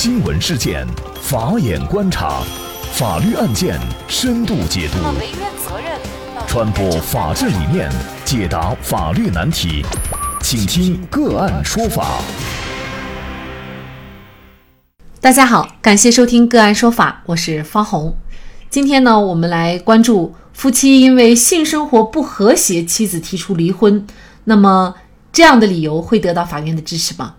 新闻事件，法眼观察，法律案件深度解读，传播法治理念，解答法律难题，请听个案说法。大家好，感谢收听个案说法，我是方红。今天呢，我们来关注夫妻因为性生活不和谐，妻子提出离婚，那么这样的理由会得到法院的支持吗？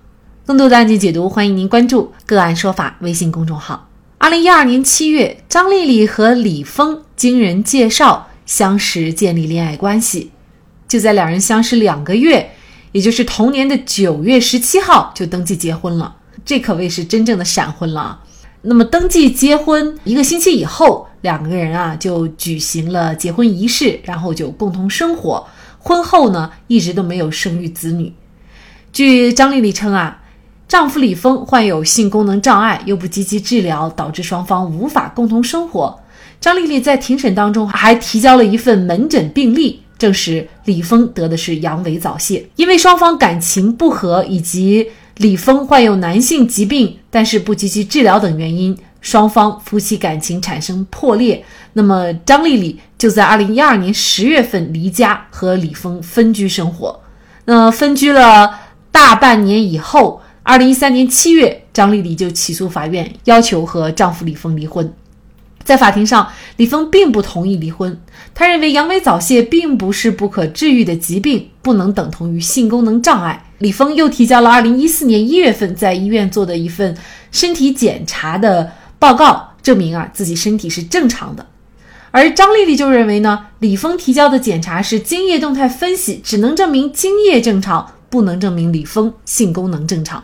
更多的案件解读，欢迎您关注“个案说法”微信公众号。二零一二年七月，张丽丽和李峰经人介绍相识，建立恋爱关系。就在两人相识两个月，也就是同年的九月十七号，就登记结婚了。这可谓是真正的闪婚了。那么，登记结婚一个星期以后，两个人啊就举行了结婚仪式，然后就共同生活。婚后呢，一直都没有生育子女。据张丽丽称啊。丈夫李峰患有性功能障碍，又不积极治疗，导致双方无法共同生活。张丽丽在庭审当中还提交了一份门诊病历，证实李峰得的是阳痿早泄。因为双方感情不和，以及李峰患有男性疾病，但是不积极治疗等原因，双方夫妻感情产生破裂。那么张丽丽就在二零一二年十月份离家，和李峰分居生活。那分居了大半年以后。二零一三年七月，张丽丽就起诉法院，要求和丈夫李峰离婚。在法庭上，李峰并不同意离婚。他认为阳痿早泄并不是不可治愈的疾病，不能等同于性功能障碍。李峰又提交了二零一四年一月份在医院做的一份身体检查的报告，证明啊自己身体是正常的。而张丽丽就认为呢，李峰提交的检查是精液动态分析，只能证明精液正常，不能证明李峰性功能正常。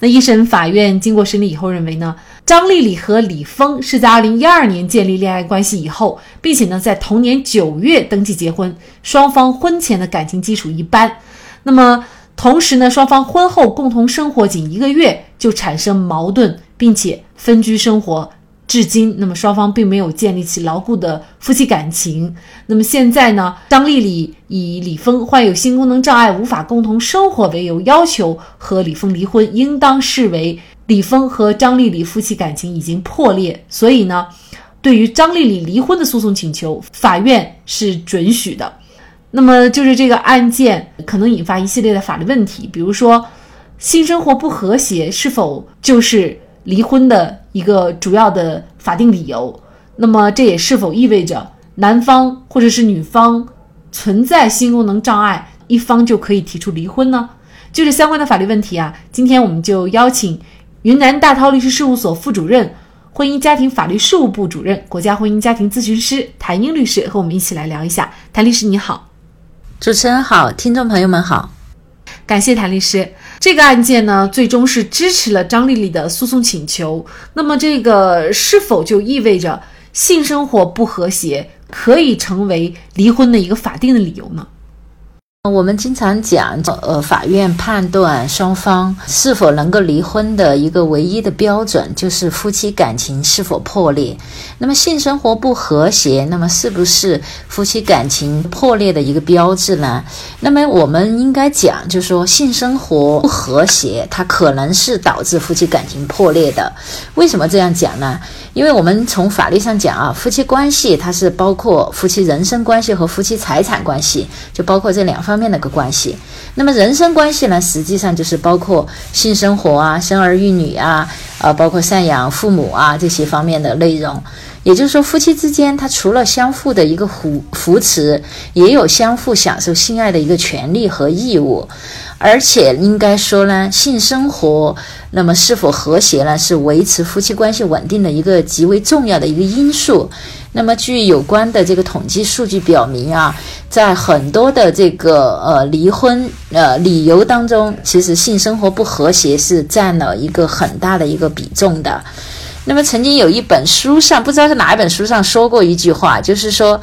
那一审法院经过审理以后认为呢，张丽丽和李峰是在二零一二年建立恋爱关系以后，并且呢在同年九月登记结婚，双方婚前的感情基础一般。那么同时呢，双方婚后共同生活仅一个月就产生矛盾，并且分居生活。至今，那么双方并没有建立起牢固的夫妻感情。那么现在呢？张丽丽以李峰患有性功能障碍，无法共同生活为由，要求和李峰离婚，应当视为李峰和张丽丽夫妻感情已经破裂。所以呢，对于张丽丽离婚的诉讼请求，法院是准许的。那么就是这个案件可能引发一系列的法律问题，比如说性生活不和谐是否就是离婚的？一个主要的法定理由，那么这也是否意味着男方或者是女方存在性功能障碍，一方就可以提出离婚呢？就是相关的法律问题啊，今天我们就邀请云南大韬律师事务所副主任、婚姻家庭法律事务部主任、国家婚姻家庭咨询师谭英律师和我们一起来聊一下。谭律师你好，主持人好，听众朋友们好。感谢谭律师。这个案件呢，最终是支持了张丽丽的诉讼请求。那么，这个是否就意味着性生活不和谐可以成为离婚的一个法定的理由呢？我们经常讲，呃，法院判断双方是否能够离婚的一个唯一的标准，就是夫妻感情是否破裂。那么性生活不和谐，那么是不是夫妻感情破裂的一个标志呢？那么我们应该讲，就是说性生活不和谐，它可能是导致夫妻感情破裂的。为什么这样讲呢？因为我们从法律上讲啊，夫妻关系它是包括夫妻人身关系和夫妻财产关系，就包括这两方方面的一个关系。那么人身关系呢，实际上就是包括性生活啊、生儿育女啊、呃，包括赡养父母啊这些方面的内容。也就是说，夫妻之间他除了相互的一个扶扶持，也有相互享受性爱的一个权利和义务。而且应该说呢，性生活那么是否和谐呢，是维持夫妻关系稳定的一个极为重要的一个因素。那么据有关的这个统计数据表明啊，在很多的这个呃离婚呃理由当中，其实性生活不和谐是占了一个很大的一个比重的。那么曾经有一本书上，不知道是哪一本书上说过一句话，就是说。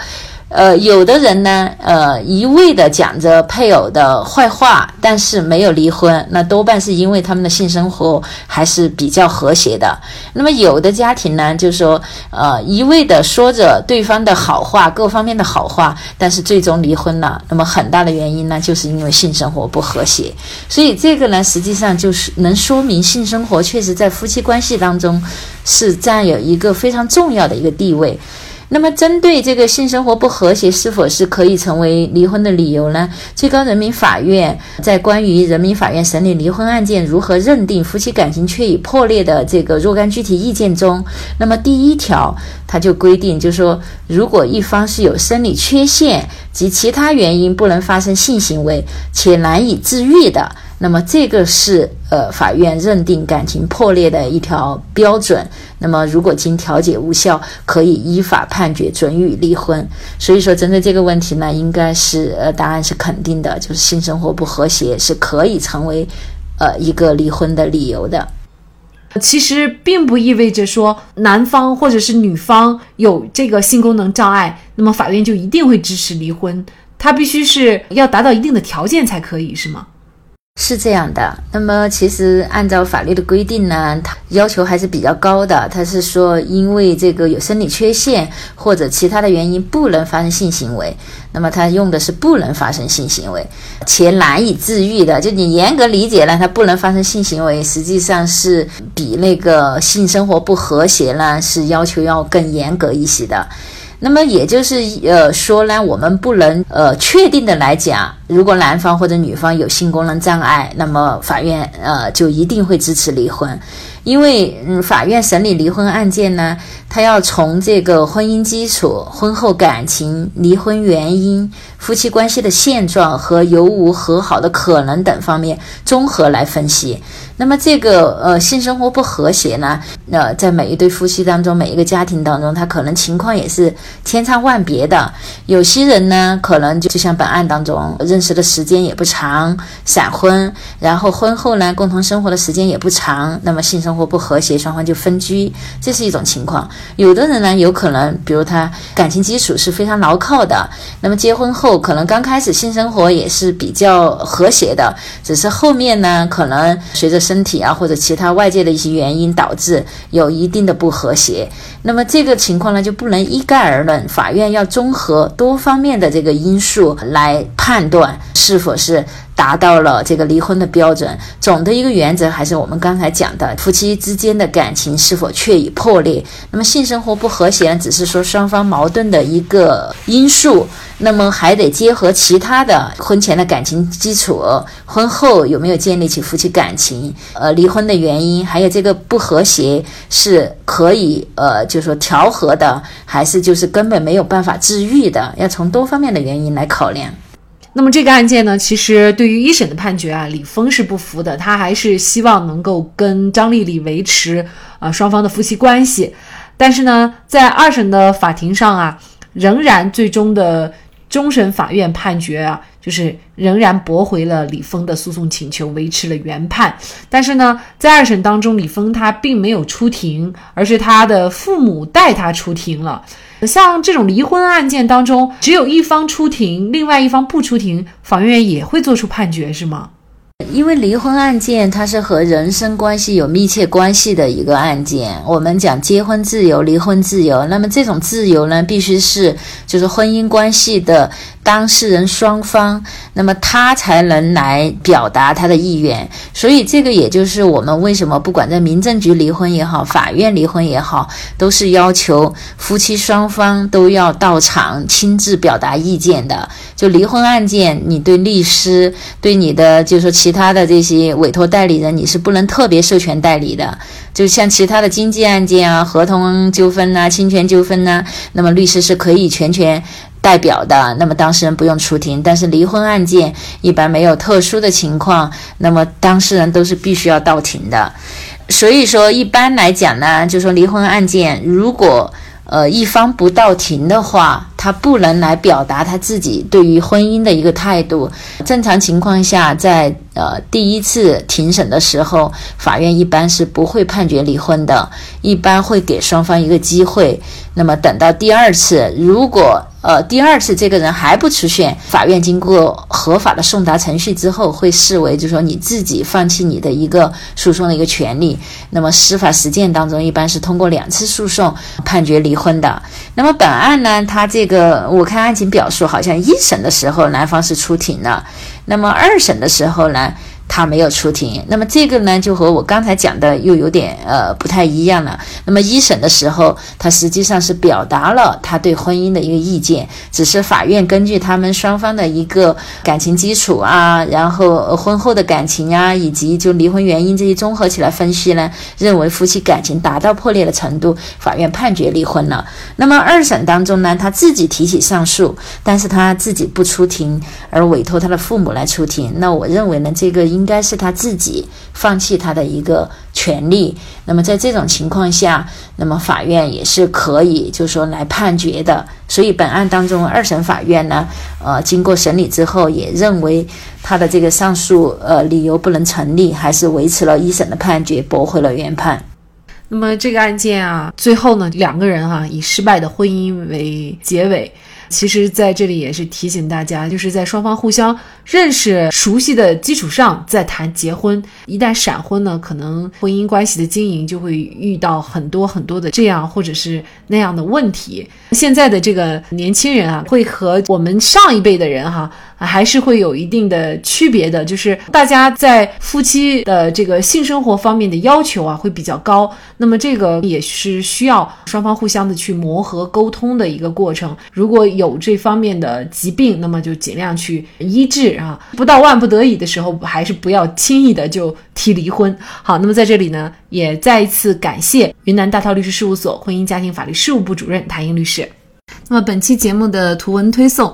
呃，有的人呢，呃，一味的讲着配偶的坏话，但是没有离婚，那多半是因为他们的性生活还是比较和谐的。那么有的家庭呢，就说，呃，一味的说着对方的好话，各方面的好话，但是最终离婚了。那么很大的原因呢，就是因为性生活不和谐。所以这个呢，实际上就是能说明性生活确实在夫妻关系当中是占有一个非常重要的一个地位。那么，针对这个性生活不和谐是否是可以成为离婚的理由呢？最高人民法院在关于人民法院审理离婚案件如何认定夫妻感情确已破裂的这个若干具体意见中，那么第一条，它就规定，就是说，如果一方是有生理缺陷及其他原因不能发生性行为且难以治愈的。那么这个是呃法院认定感情破裂的一条标准。那么如果经调解无效，可以依法判决准予离婚。所以说，针对这个问题呢，应该是呃答案是肯定的，就是性生活不和谐是可以成为呃一个离婚的理由的。其实并不意味着说男方或者是女方有这个性功能障碍，那么法院就一定会支持离婚。他必须是要达到一定的条件才可以，是吗？是这样的，那么其实按照法律的规定呢，它要求还是比较高的。它是说，因为这个有生理缺陷或者其他的原因不能发生性行为，那么它用的是不能发生性行为且难以治愈的。就你严格理解呢，它不能发生性行为，实际上是比那个性生活不和谐呢是要求要更严格一些的。那么也就是呃说呢，我们不能呃确定的来讲，如果男方或者女方有性功能障碍，那么法院呃就一定会支持离婚。因为嗯，法院审理离婚案件呢，他要从这个婚姻基础、婚后感情、离婚原因、夫妻关系的现状和有无和好的可能等方面综合来分析。那么这个呃性生活不和谐呢，呃，在每一对夫妻当中、每一个家庭当中，他可能情况也是千差万别的。有些人呢，可能就像本案当中认识的时间也不长，闪婚，然后婚后呢，共同生活的时间也不长，那么性生生活不和谐，双方就分居，这是一种情况。有的人呢，有可能，比如他感情基础是非常牢靠的，那么结婚后可能刚开始性生活也是比较和谐的，只是后面呢，可能随着身体啊或者其他外界的一些原因导致有一定的不和谐。那么这个情况呢，就不能一概而论，法院要综合多方面的这个因素来判断是否是。达到了这个离婚的标准，总的一个原则还是我们刚才讲的，夫妻妻之间的感情是否确已破裂。那么性生活不和谐，只是说双方矛盾的一个因素，那么还得结合其他的婚前的感情基础，婚后有没有建立起夫妻感情，呃，离婚的原因，还有这个不和谐是可以呃，就说调和的，还是就是根本没有办法治愈的，要从多方面的原因来考量。那么这个案件呢，其实对于一审的判决啊，李峰是不服的，他还是希望能够跟张丽丽维持啊双方的夫妻关系。但是呢，在二审的法庭上啊，仍然最终的终审法院判决啊，就是仍然驳回了李峰的诉讼请求，维持了原判。但是呢，在二审当中，李峰他并没有出庭，而是他的父母代他出庭了。像这种离婚案件当中，只有一方出庭，另外一方不出庭，法院也会做出判决，是吗？因为离婚案件它是和人身关系有密切关系的一个案件，我们讲结婚自由、离婚自由，那么这种自由呢，必须是就是婚姻关系的。当事人双方，那么他才能来表达他的意愿，所以这个也就是我们为什么不管在民政局离婚也好，法院离婚也好，都是要求夫妻双方都要到场亲自表达意见的。就离婚案件，你对律师、对你的就是说其其他的这些委托代理人，你是不能特别授权代理的。就像其他的经济案件啊、合同纠纷呐、侵权纠纷呐，那么律师是可以全权。代表的，那么当事人不用出庭，但是离婚案件一般没有特殊的情况，那么当事人都是必须要到庭的。所以说，一般来讲呢，就说离婚案件，如果呃一方不到庭的话，他不能来表达他自己对于婚姻的一个态度。正常情况下，在呃第一次庭审的时候，法院一般是不会判决离婚的，一般会给双方一个机会。那么等到第二次，如果呃，第二次这个人还不出现，法院经过合法的送达程序之后，会视为就是说你自己放弃你的一个诉讼的一个权利。那么司法实践当中，一般是通过两次诉讼判决离婚的。那么本案呢，他这个我看案情表述，好像一审的时候男方是出庭了，那么二审的时候呢？他没有出庭，那么这个呢，就和我刚才讲的又有点呃不太一样了。那么一审的时候，他实际上是表达了他对婚姻的一个意见，只是法院根据他们双方的一个感情基础啊，然后婚后的感情啊，以及就离婚原因这些综合起来分析呢，认为夫妻感情达到破裂的程度，法院判决离婚了。那么二审当中呢，他自己提起上诉，但是他自己不出庭，而委托他的父母来出庭。那我认为呢，这个应。应该是他自己放弃他的一个权利。那么在这种情况下，那么法院也是可以，就是说来判决的。所以本案当中，二审法院呢，呃，经过审理之后，也认为他的这个上诉呃理由不能成立，还是维持了一审的判决，驳回了原判。那么这个案件啊，最后呢，两个人哈以失败的婚姻为结尾。其实，在这里也是提醒大家，就是在双方互相认识、熟悉的基础上再谈结婚。一旦闪婚呢，可能婚姻关系的经营就会遇到很多很多的这样或者是那样的问题。现在的这个年轻人啊，会和我们上一辈的人哈，还是会有一定的区别的。就是大家在夫妻的这个性生活方面的要求啊，会比较高。那么这个也是需要双方互相的去磨合、沟通的一个过程。如果有这方面的疾病，那么就尽量去医治啊！不到万不得已的时候，还是不要轻易的就提离婚。好，那么在这里呢，也再一次感谢云南大韬律师事务所婚姻家庭法律事务部主任谭英律师。那么本期节目的图文推送。